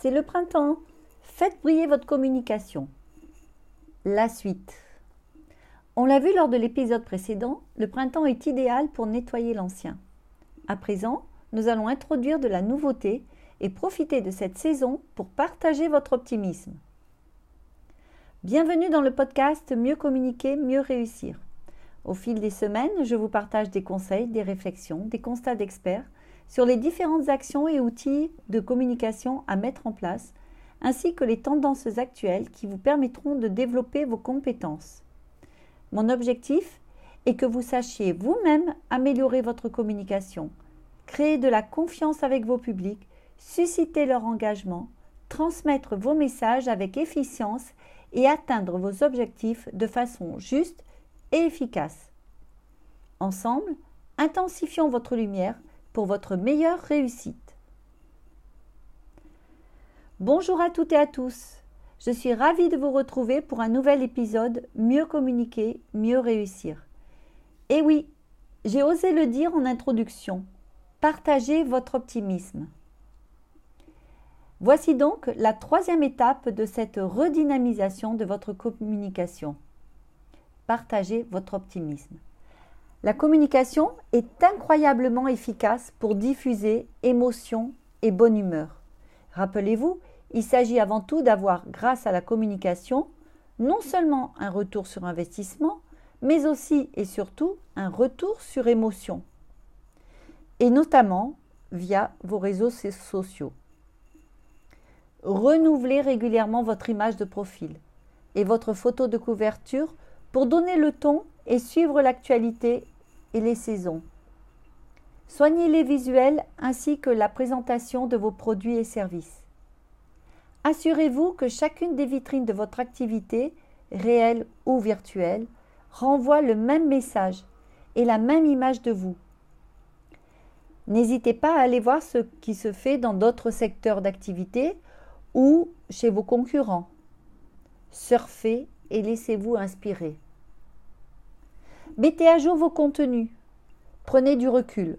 c'est le printemps. Faites briller votre communication. La suite. On l'a vu lors de l'épisode précédent, le printemps est idéal pour nettoyer l'ancien. À présent, nous allons introduire de la nouveauté et profiter de cette saison pour partager votre optimisme. Bienvenue dans le podcast Mieux communiquer, mieux réussir. Au fil des semaines, je vous partage des conseils, des réflexions, des constats d'experts sur les différentes actions et outils de communication à mettre en place, ainsi que les tendances actuelles qui vous permettront de développer vos compétences. Mon objectif est que vous sachiez vous-même améliorer votre communication, créer de la confiance avec vos publics, susciter leur engagement, transmettre vos messages avec efficience et atteindre vos objectifs de façon juste et efficace. Ensemble, intensifions votre lumière pour votre meilleure réussite. Bonjour à toutes et à tous. Je suis ravie de vous retrouver pour un nouvel épisode Mieux communiquer, mieux réussir. Et oui, j'ai osé le dire en introduction. Partagez votre optimisme. Voici donc la troisième étape de cette redynamisation de votre communication. Partagez votre optimisme. La communication est incroyablement efficace pour diffuser émotion et bonne humeur. Rappelez-vous, il s'agit avant tout d'avoir, grâce à la communication, non seulement un retour sur investissement, mais aussi et surtout un retour sur émotion. Et notamment via vos réseaux sociaux. Renouvelez régulièrement votre image de profil et votre photo de couverture pour donner le ton et suivre l'actualité et les saisons. Soignez les visuels ainsi que la présentation de vos produits et services. Assurez-vous que chacune des vitrines de votre activité, réelle ou virtuelle, renvoie le même message et la même image de vous. N'hésitez pas à aller voir ce qui se fait dans d'autres secteurs d'activité ou chez vos concurrents. Surfez et laissez-vous inspirer. Mettez à jour vos contenus. Prenez du recul.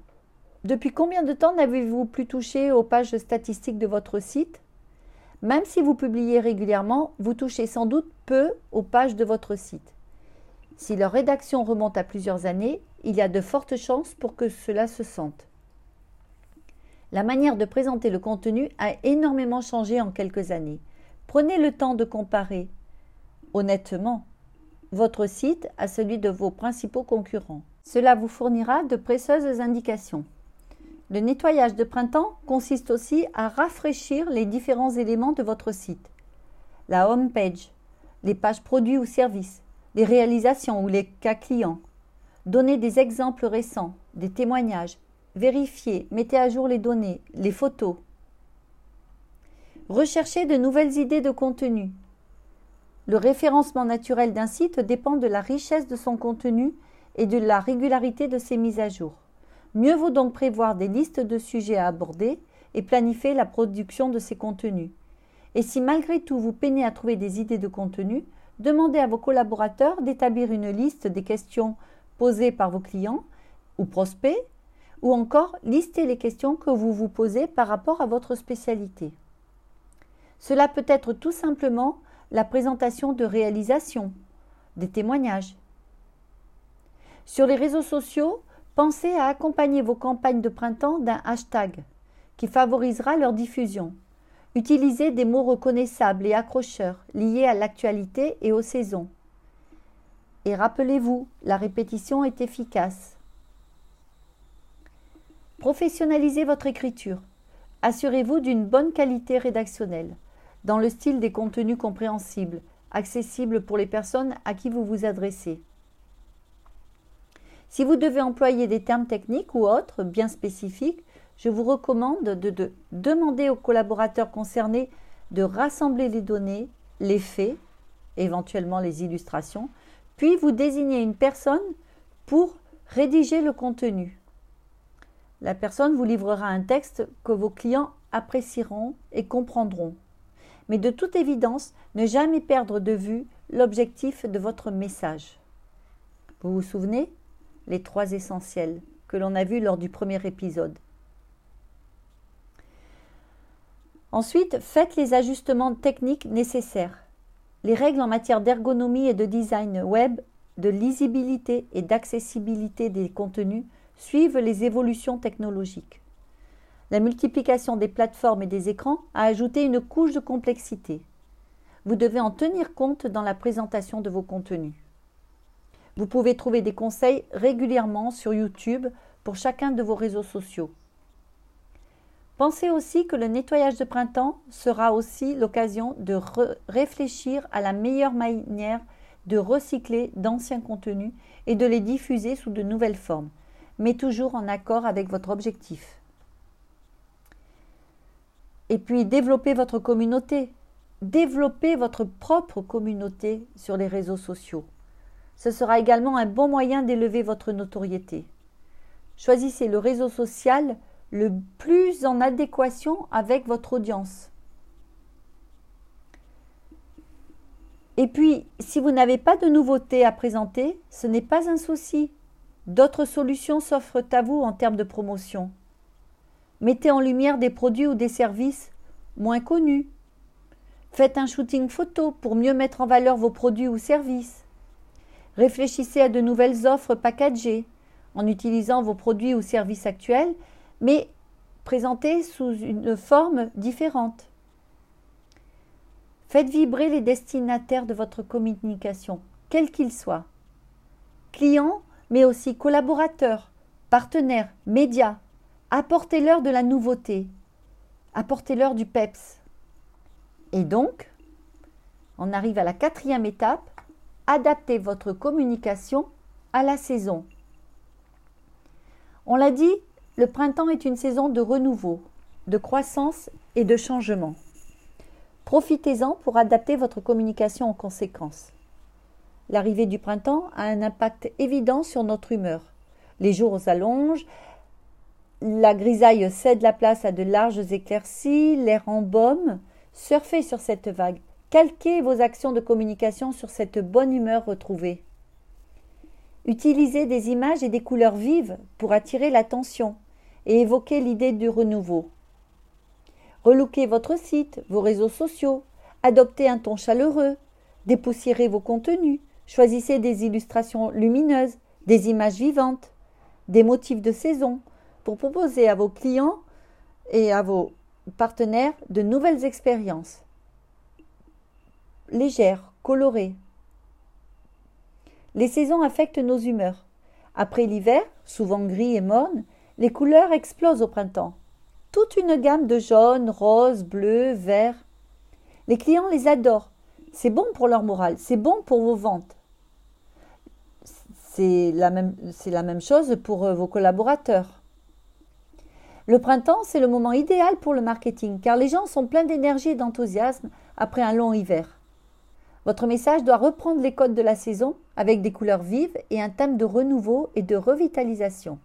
Depuis combien de temps n'avez-vous plus touché aux pages statistiques de votre site? Même si vous publiez régulièrement, vous touchez sans doute peu aux pages de votre site. Si leur rédaction remonte à plusieurs années, il y a de fortes chances pour que cela se sente. La manière de présenter le contenu a énormément changé en quelques années. Prenez le temps de comparer, honnêtement, votre site à celui de vos principaux concurrents. Cela vous fournira de précieuses indications. Le nettoyage de printemps consiste aussi à rafraîchir les différents éléments de votre site. La home page, les pages produits ou services, les réalisations ou les cas clients. Donnez des exemples récents, des témoignages, Vérifiez, mettez à jour les données, les photos. Recherchez de nouvelles idées de contenu. Le référencement naturel d'un site dépend de la richesse de son contenu et de la régularité de ses mises à jour. Mieux vaut donc prévoir des listes de sujets à aborder et planifier la production de ces contenus. Et si malgré tout vous peinez à trouver des idées de contenu, demandez à vos collaborateurs d'établir une liste des questions posées par vos clients ou prospects ou encore listez les questions que vous vous posez par rapport à votre spécialité. Cela peut être tout simplement la présentation de réalisations, des témoignages. Sur les réseaux sociaux, pensez à accompagner vos campagnes de printemps d'un hashtag qui favorisera leur diffusion. Utilisez des mots reconnaissables et accrocheurs liés à l'actualité et aux saisons. Et rappelez-vous, la répétition est efficace. Professionnalisez votre écriture. Assurez-vous d'une bonne qualité rédactionnelle, dans le style des contenus compréhensibles, accessibles pour les personnes à qui vous vous adressez. Si vous devez employer des termes techniques ou autres bien spécifiques, je vous recommande de, de, demander aux collaborateurs concernés de rassembler les données, les faits, éventuellement les illustrations, puis vous désignez une personne pour rédiger le contenu. La personne vous livrera un texte que vos clients apprécieront et comprendront. Mais de toute évidence, ne jamais perdre de vue l'objectif de votre message. Vous vous souvenez? Les trois essentiels que l'on a vus lors du premier épisode. Ensuite, faites les ajustements techniques nécessaires. Les règles en matière d'ergonomie et de design web, de lisibilité et d'accessibilité des contenus suivent les évolutions technologiques. La multiplication des plateformes et des écrans a ajouté une couche de complexité. Vous devez en tenir compte dans la présentation de vos contenus. Vous pouvez trouver des conseils régulièrement sur YouTube pour chacun de vos réseaux sociaux. Pensez aussi que le nettoyage de printemps sera aussi l'occasion de réfléchir à la meilleure manière de recycler d'anciens contenus et de les diffuser sous de nouvelles formes, mais toujours en accord avec votre objectif. Et puis développez votre communauté. Développez votre propre communauté sur les réseaux sociaux. Ce sera également un bon moyen d'élever votre notoriété. Choisissez le réseau social le plus en adéquation avec votre audience. Et puis, si vous n'avez pas de nouveautés à présenter, ce n'est pas un souci. D'autres solutions s'offrent à vous en termes de promotion. Mettez en lumière des produits ou des services moins connus. Faites un shooting photo pour mieux mettre en valeur vos produits ou services. Réfléchissez à de nouvelles offres packagées en utilisant vos produits ou services actuels, mais présentés sous une forme différente. Faites vibrer les destinataires de votre communication, quels qu'ils soient. Clients, mais aussi collaborateurs, partenaires, médias. Apportez-leur de la nouveauté. Apportez-leur du PEPS. Et donc, on arrive à la quatrième étape, adaptez votre communication à la saison. On l'a dit, le printemps est une saison de renouveau, de croissance et de changement. Profitez-en pour adapter votre communication en conséquence. L'arrivée du printemps a un impact évident sur notre humeur. Les jours s'allongent, la grisaille cède la place à de larges éclaircies, l'air embaume. Surfez sur cette vague. Calquez vos actions de communication sur cette bonne humeur retrouvée. Utilisez des images et des couleurs vives pour attirer l'attention et évoquer l'idée du renouveau. Relookez votre site, vos réseaux sociaux, adoptez un ton chaleureux, dépoussiérez vos contenus, choisissez des illustrations lumineuses, des images vivantes, des motifs de saison pour proposer à vos clients et à vos partenaires de nouvelles expériences légère, colorée. Les saisons affectent nos humeurs. Après l'hiver, souvent gris et morne, les couleurs explosent au printemps. Toute une gamme de jaune, rose, bleu, vert. Les clients les adorent. C'est bon pour leur morale, c'est bon pour vos ventes. C'est la, même, la même chose pour euh, vos collaborateurs. Le printemps, c'est le moment idéal pour le marketing car les gens sont pleins d'énergie et d'enthousiasme après un long hiver. Votre message doit reprendre les codes de la saison avec des couleurs vives et un thème de renouveau et de revitalisation.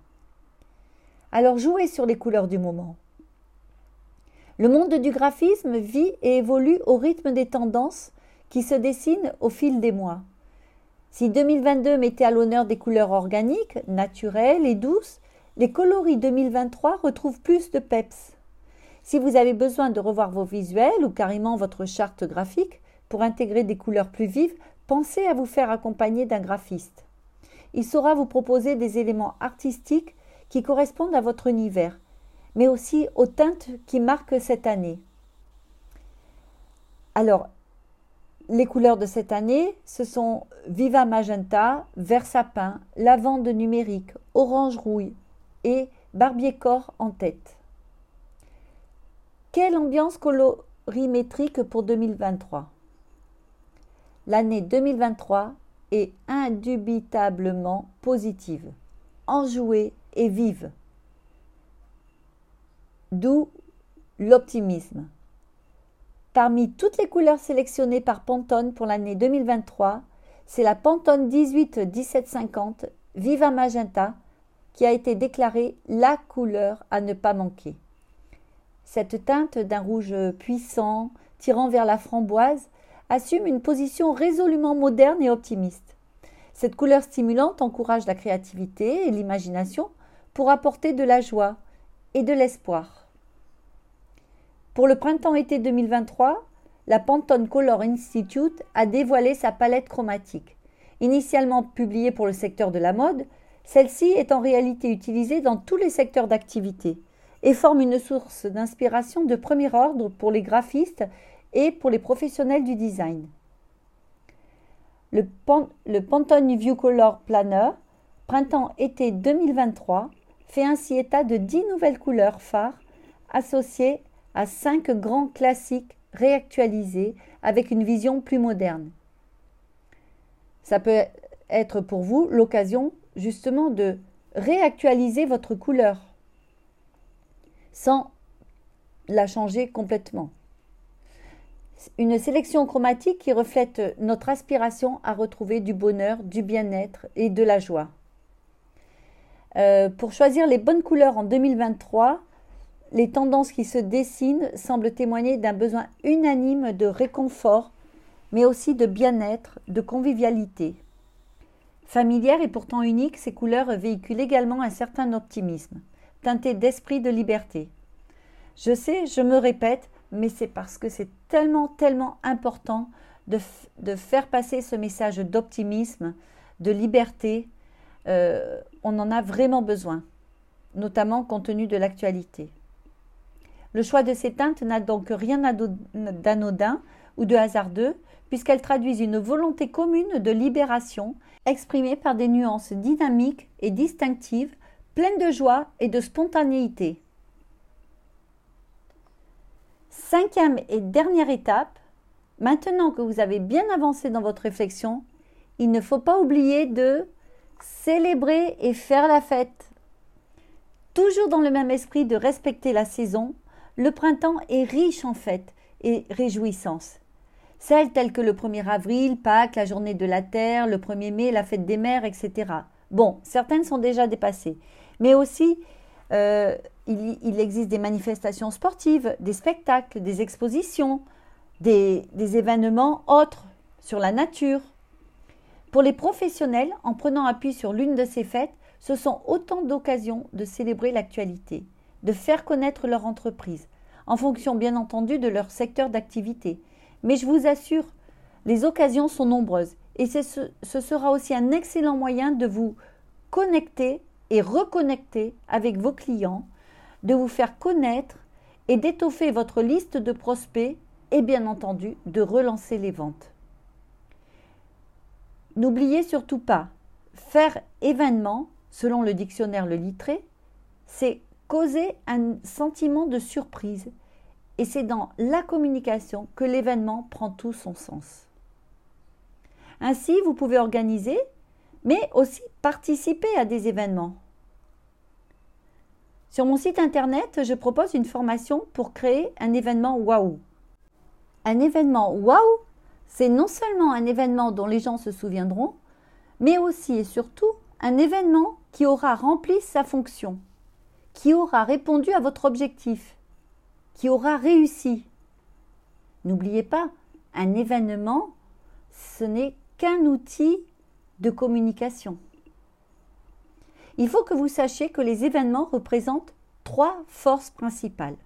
Alors jouez sur les couleurs du moment. Le monde du graphisme vit et évolue au rythme des tendances qui se dessinent au fil des mois. Si 2022 mettait à l'honneur des couleurs organiques, naturelles et douces, les coloris 2023 retrouvent plus de peps. Si vous avez besoin de revoir vos visuels ou carrément votre charte graphique, pour intégrer des couleurs plus vives, pensez à vous faire accompagner d'un graphiste. Il saura vous proposer des éléments artistiques qui correspondent à votre univers, mais aussi aux teintes qui marquent cette année. Alors, les couleurs de cette année, ce sont Viva Magenta, Vert Sapin, Lavande numérique, Orange Rouille et Barbier Corps en tête. Quelle ambiance colorimétrique pour 2023 l'année 2023 est indubitablement positive, enjouée et vive. D'où l'optimisme. Parmi toutes les couleurs sélectionnées par Pantone pour l'année 2023, c'est la Pantone 18 1750 Viva Magenta qui a été déclarée la couleur à ne pas manquer. Cette teinte d'un rouge puissant, tirant vers la framboise, assume une position résolument moderne et optimiste. Cette couleur stimulante encourage la créativité et l'imagination pour apporter de la joie et de l'espoir. Pour le printemps-été 2023, la Pantone Color Institute a dévoilé sa palette chromatique. Initialement publiée pour le secteur de la mode, celle-ci est en réalité utilisée dans tous les secteurs d'activité et forme une source d'inspiration de premier ordre pour les graphistes et pour les professionnels du design. Le, Pantone View Color Planner printemps-été 2023 fait ainsi état de 10 nouvelles couleurs phares associées à 5 grands classiques réactualisés avec une vision plus moderne. Ça peut être pour vous l'occasion justement de réactualiser votre couleur sans la changer complètement. Une sélection chromatique qui reflète notre aspiration à retrouver du bonheur, du bien-être et de la joie. Euh, pour choisir les bonnes couleurs en 2023, les tendances qui se dessinent semblent témoigner d'un besoin unanime de réconfort, mais aussi de bien-être, de convivialité. Familières et pourtant uniques, ces couleurs véhiculent également un certain optimisme, teinté d'esprit de liberté. Je sais, je me répète, mais c'est parce que c'est tellement, tellement important de, faire passer ce message d'optimisme, de liberté. Euh, on en a vraiment besoin, notamment compte tenu de l'actualité. Le choix de ces teintes n'a donc rien d'anodin ou de hasardeux, puisqu'elles traduisent une volonté commune de libération exprimée par des nuances dynamiques et distinctives, pleines de joie et de spontanéité. Cinquième et dernière étape, maintenant que vous avez bien avancé dans votre réflexion, il ne faut pas oublier de célébrer et faire la fête. Toujours dans le même esprit de respecter la saison, le printemps est riche en fêtes et réjouissances. Celles telles que le 1er avril, Pâques, la journée de la Terre, le 1er mai, la fête des mères, etc. Bon, certaines sont déjà dépassées. Mais aussi, euh, il, existe des manifestations sportives, des spectacles, des expositions, des événements autres sur la nature. Pour les professionnels, en prenant appui sur l'une de ces fêtes, ce sont autant d'occasions de célébrer l'actualité de faire connaître leur entreprise, en fonction bien entendu de leur secteur d'activité. Mais je vous assure, les occasions sont nombreuses et ce, sera aussi un excellent moyen de vous connecter et reconnecter avec vos clients, de vous faire connaître et d'étoffer votre liste de prospects et bien entendu de relancer les ventes. N'oubliez surtout pas, faire événement, selon le dictionnaire Le Littré, c'est causer un sentiment de surprise. Et c'est dans la communication que l'événement prend tout son sens. Ainsi, vous pouvez organiser, mais aussi participer à des événements. Sur mon site internet, je propose une formation pour créer un événement waouh. Un événement waouh, c'est non seulement un événement dont les gens se souviendront, mais aussi et surtout un événement qui aura rempli sa fonction qui aura répondu à votre objectif, qui aura réussi. N'oubliez pas, un événement, ce n'est qu'un outil de communication. Il faut que vous sachiez que les événements représentent trois forces principales.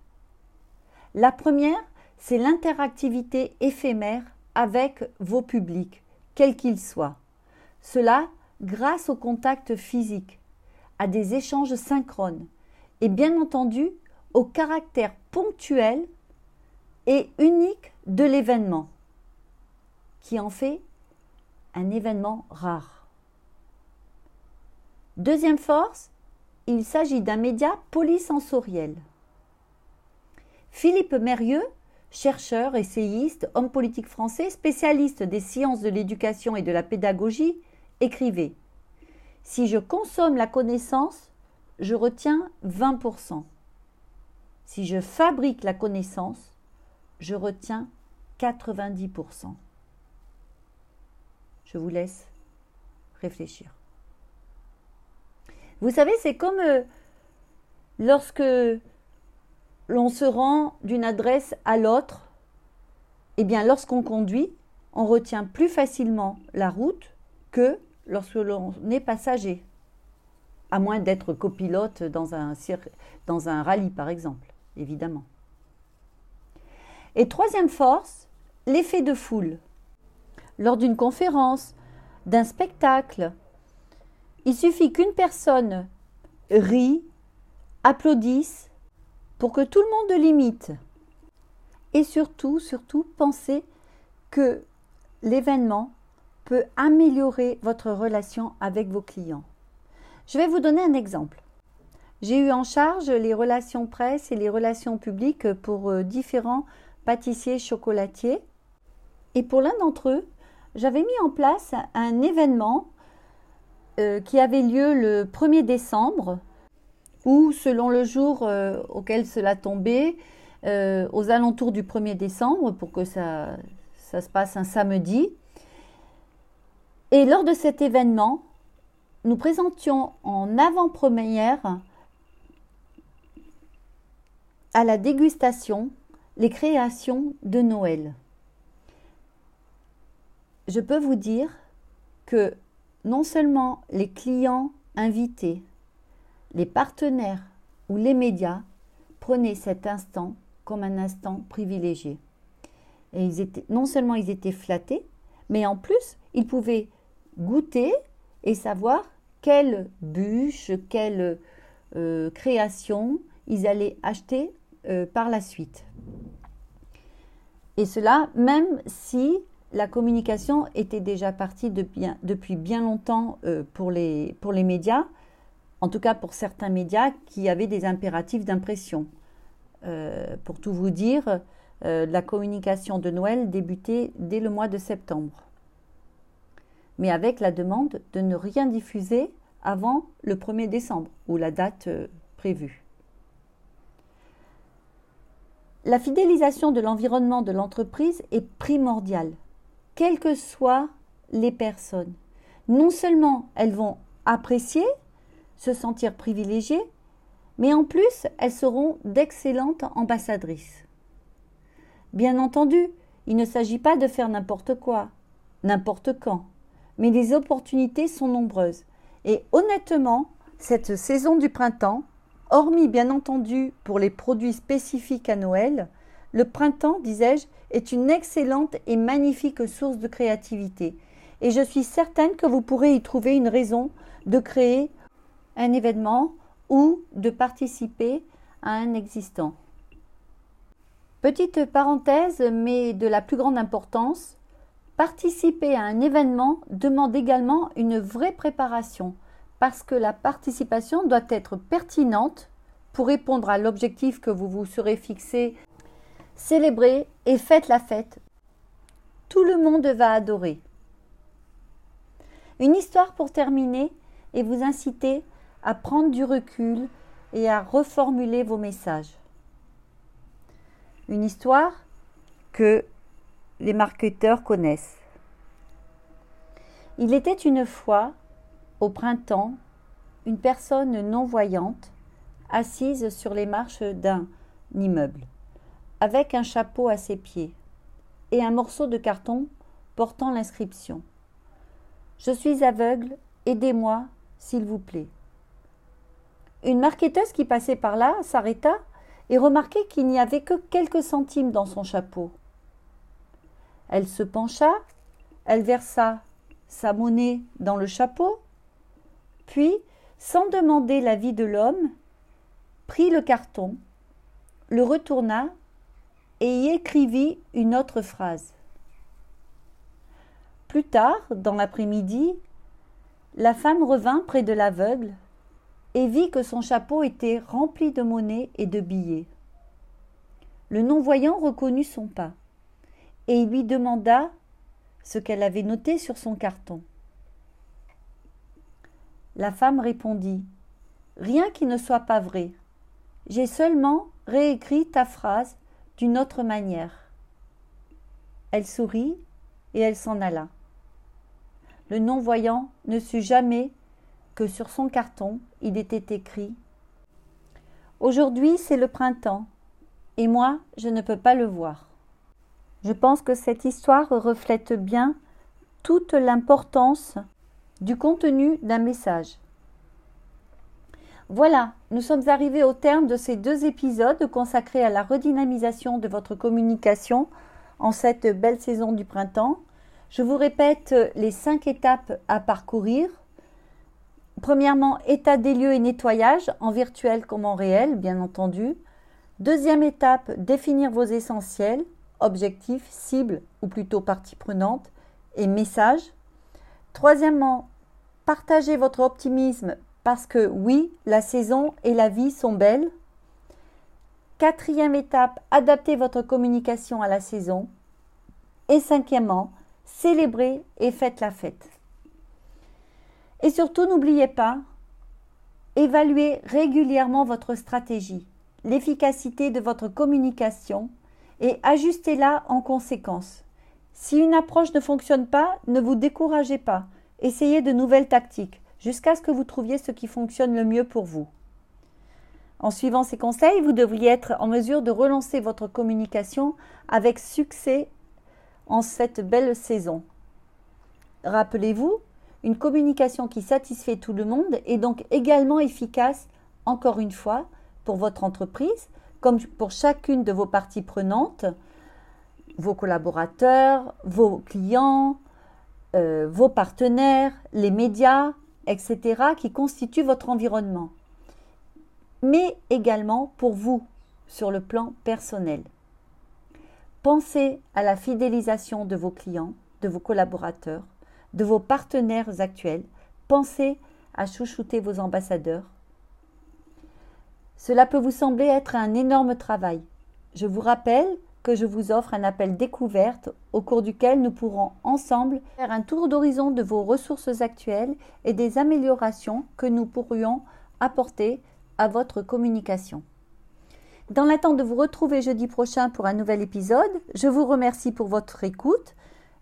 La première, c'est l'interactivité éphémère avec vos publics, quels qu'ils soient. Cela grâce au contact physique, à des échanges synchrones, et bien entendu au caractère ponctuel et unique de l'événement, qui en fait un événement rare. Deuxième force, il s'agit d'un média polysensoriel. Philippe Mérieux, chercheur, essayiste, homme politique français, spécialiste des sciences de l'éducation et de la pédagogie, écrivait Si je consomme la connaissance, je retiens 20%. Si je fabrique la connaissance, je retiens 90%. Je vous laisse réfléchir. Vous savez, c'est comme euh, lorsque l'on se rend d'une adresse à l'autre, eh bien lorsqu'on conduit, on retient plus facilement la route que lorsque l'on est passager à moins d'être copilote dans un, dans un rallye, par exemple, évidemment. Et troisième force, l'effet de foule. Lors d'une conférence, d'un spectacle, il suffit qu'une personne rit, applaudisse pour que tout le monde l'imite. Et surtout, surtout, pensez que l'événement peut améliorer votre relation avec vos clients. Je vais vous donner un exemple. J'ai eu en charge les relations presse et les relations publiques pour euh, différents pâtissiers chocolatiers. Et pour l'un d'entre eux, j'avais mis en place un événement euh, qui avait lieu le 1er décembre, ou selon le jour euh, auquel cela tombait, aux alentours du 1er décembre, pour que ça, ça se passe un samedi. Et lors de cet événement, nous présentions en avant-première à la dégustation les créations de Noël. Je peux vous dire que non seulement les clients invités, les partenaires ou les médias prenaient cet instant comme un instant privilégié. Non seulement ils étaient flattés, mais en plus, ils pouvaient goûter et savoir quelle bûche, quelle euh, création ils allaient acheter euh, par la suite. Et cela, même si la communication était déjà partie depuis bien longtemps euh, pour, les, médias, en tout cas pour certains médias qui avaient des impératifs d'impression. pour tout vous dire, la communication de Noël débutait dès le mois de septembre mais avec la demande de ne rien diffuser avant le 1er décembre ou la date euh, prévue. La fidélisation de l'environnement de l'entreprise est primordiale, quelles que soient les personnes. Non seulement elles vont apprécier, se sentir privilégiées, mais en plus elles seront d'excellentes ambassadrices. Bien entendu, il ne s'agit pas de faire n'importe quoi, n'importe quand mais les opportunités sont nombreuses. Et honnêtement, cette saison du printemps, hormis bien entendu pour les produits spécifiques à Noël, le printemps, disais-je, est une excellente et magnifique source de créativité. Et je suis certaine que vous pourrez y trouver une raison de créer un événement ou de participer à un existant. Petite parenthèse, mais de la plus grande importance, Participer à un événement demande également une vraie préparation parce que la participation doit être pertinente pour répondre à l'objectif que vous vous serez fixé. Célébrez et faites la fête. Tout le monde va adorer. Une histoire pour terminer et vous inciter à prendre du recul et à reformuler vos messages. Une histoire que les marketeurs connaissent. Il était une fois, au printemps, une personne non-voyante assise sur les marches d'un immeuble, avec un chapeau à ses pieds et un morceau de carton portant l'inscription Je suis aveugle, aidez-moi, s'il vous plaît. Une marqueteuse qui passait par là s'arrêta et remarquait qu'il n'y avait que quelques centimes dans son chapeau. Elle se pencha, elle versa sa monnaie dans le chapeau, puis, sans demander l'avis de l'homme, prit le carton, le retourna et y écrivit une autre phrase. Plus tard, dans l'après-midi, la femme revint près de l'aveugle et vit que son chapeau était rempli de monnaie et de billets. Le non-voyant reconnut son pas et lui demanda ce qu'elle avait noté sur son carton. La femme répondit Rien qui ne soit pas vrai. J'ai seulement réécrit ta phrase d'une autre manière. Elle sourit et elle s'en alla. Le non-voyant ne sut jamais que sur son carton il était écrit Aujourd'hui c'est le printemps, et moi je ne peux pas le voir. Je pense que cette histoire reflète bien toute l'importance du contenu d'un message. Voilà, nous sommes arrivés au terme de ces deux épisodes consacrés à la redynamisation de votre communication en cette belle saison du printemps. Je vous répète les cinq étapes à parcourir. Premièrement, état des lieux et nettoyage, en virtuel comme en réel, bien entendu. Deuxième étape, définir vos essentiels, objectifs, cibles ou plutôt parties prenantes et messages. Troisièmement, partager votre optimisme parce que oui, la saison et la vie sont belles. Quatrième étape, adapter votre communication à la saison. Et cinquièmement, célébrez et faites la fête. Et surtout, n'oubliez pas, évaluez régulièrement votre stratégie, l'efficacité de votre communication et ajustez-la en conséquence. Si une approche ne fonctionne pas, ne vous découragez pas. Essayez de nouvelles tactiques jusqu'à ce que vous trouviez ce qui fonctionne le mieux pour vous. En suivant ces conseils, vous devriez être en mesure de relancer votre communication avec succès en cette belle saison. Rappelez-vous, une communication qui satisfait tout le monde est donc également efficace, encore une fois, pour votre entreprise, comme pour chacune de vos parties prenantes, vos collaborateurs, vos clients, euh, vos partenaires, les médias, etc., qui constituent votre environnement, mais également pour vous sur le plan personnel. Pensez à la fidélisation de vos clients, de vos collaborateurs, de vos partenaires actuels. Pensez à chouchouter vos ambassadeurs. Cela peut vous sembler être un énorme travail. Je vous rappelle que je vous offre un appel découverte au cours duquel nous pourrons ensemble faire un tour d'horizon de vos ressources actuelles et des améliorations que nous pourrions apporter à votre communication. Dans l'attente de vous retrouver jeudi prochain pour un nouvel épisode, je vous remercie pour votre écoute.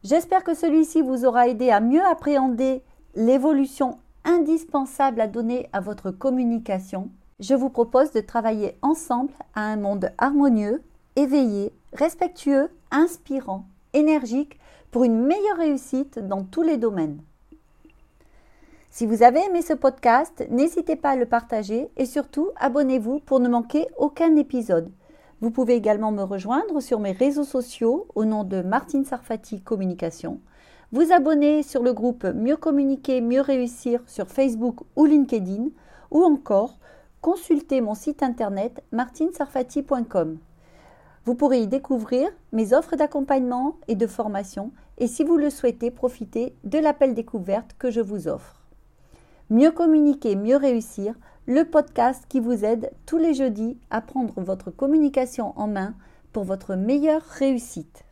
J'espère que celui-ci vous aura aidé à mieux appréhender l'évolution indispensable à donner à votre communication. Je vous propose de travailler ensemble à un monde harmonieux, éveillé respectueux, inspirant, énergique pour une meilleure réussite dans tous les domaines. Si vous avez aimé ce podcast, n'hésitez pas à le partager et surtout abonnez-vous pour ne manquer aucun épisode. Vous pouvez également me rejoindre sur mes réseaux sociaux au nom de Martine Sarfati Communication. Vous abonner sur le groupe Mieux communiquer, mieux réussir sur Facebook ou LinkedIn ou encore consulter mon site internet martinesarfati.com. Vous pourrez y découvrir mes offres d'accompagnement et de formation et si vous le souhaitez, profiter de l'appel découverte que je vous offre. Mieux communiquer, mieux réussir, le podcast qui vous aide tous les jeudis à prendre votre communication en main pour votre meilleure réussite.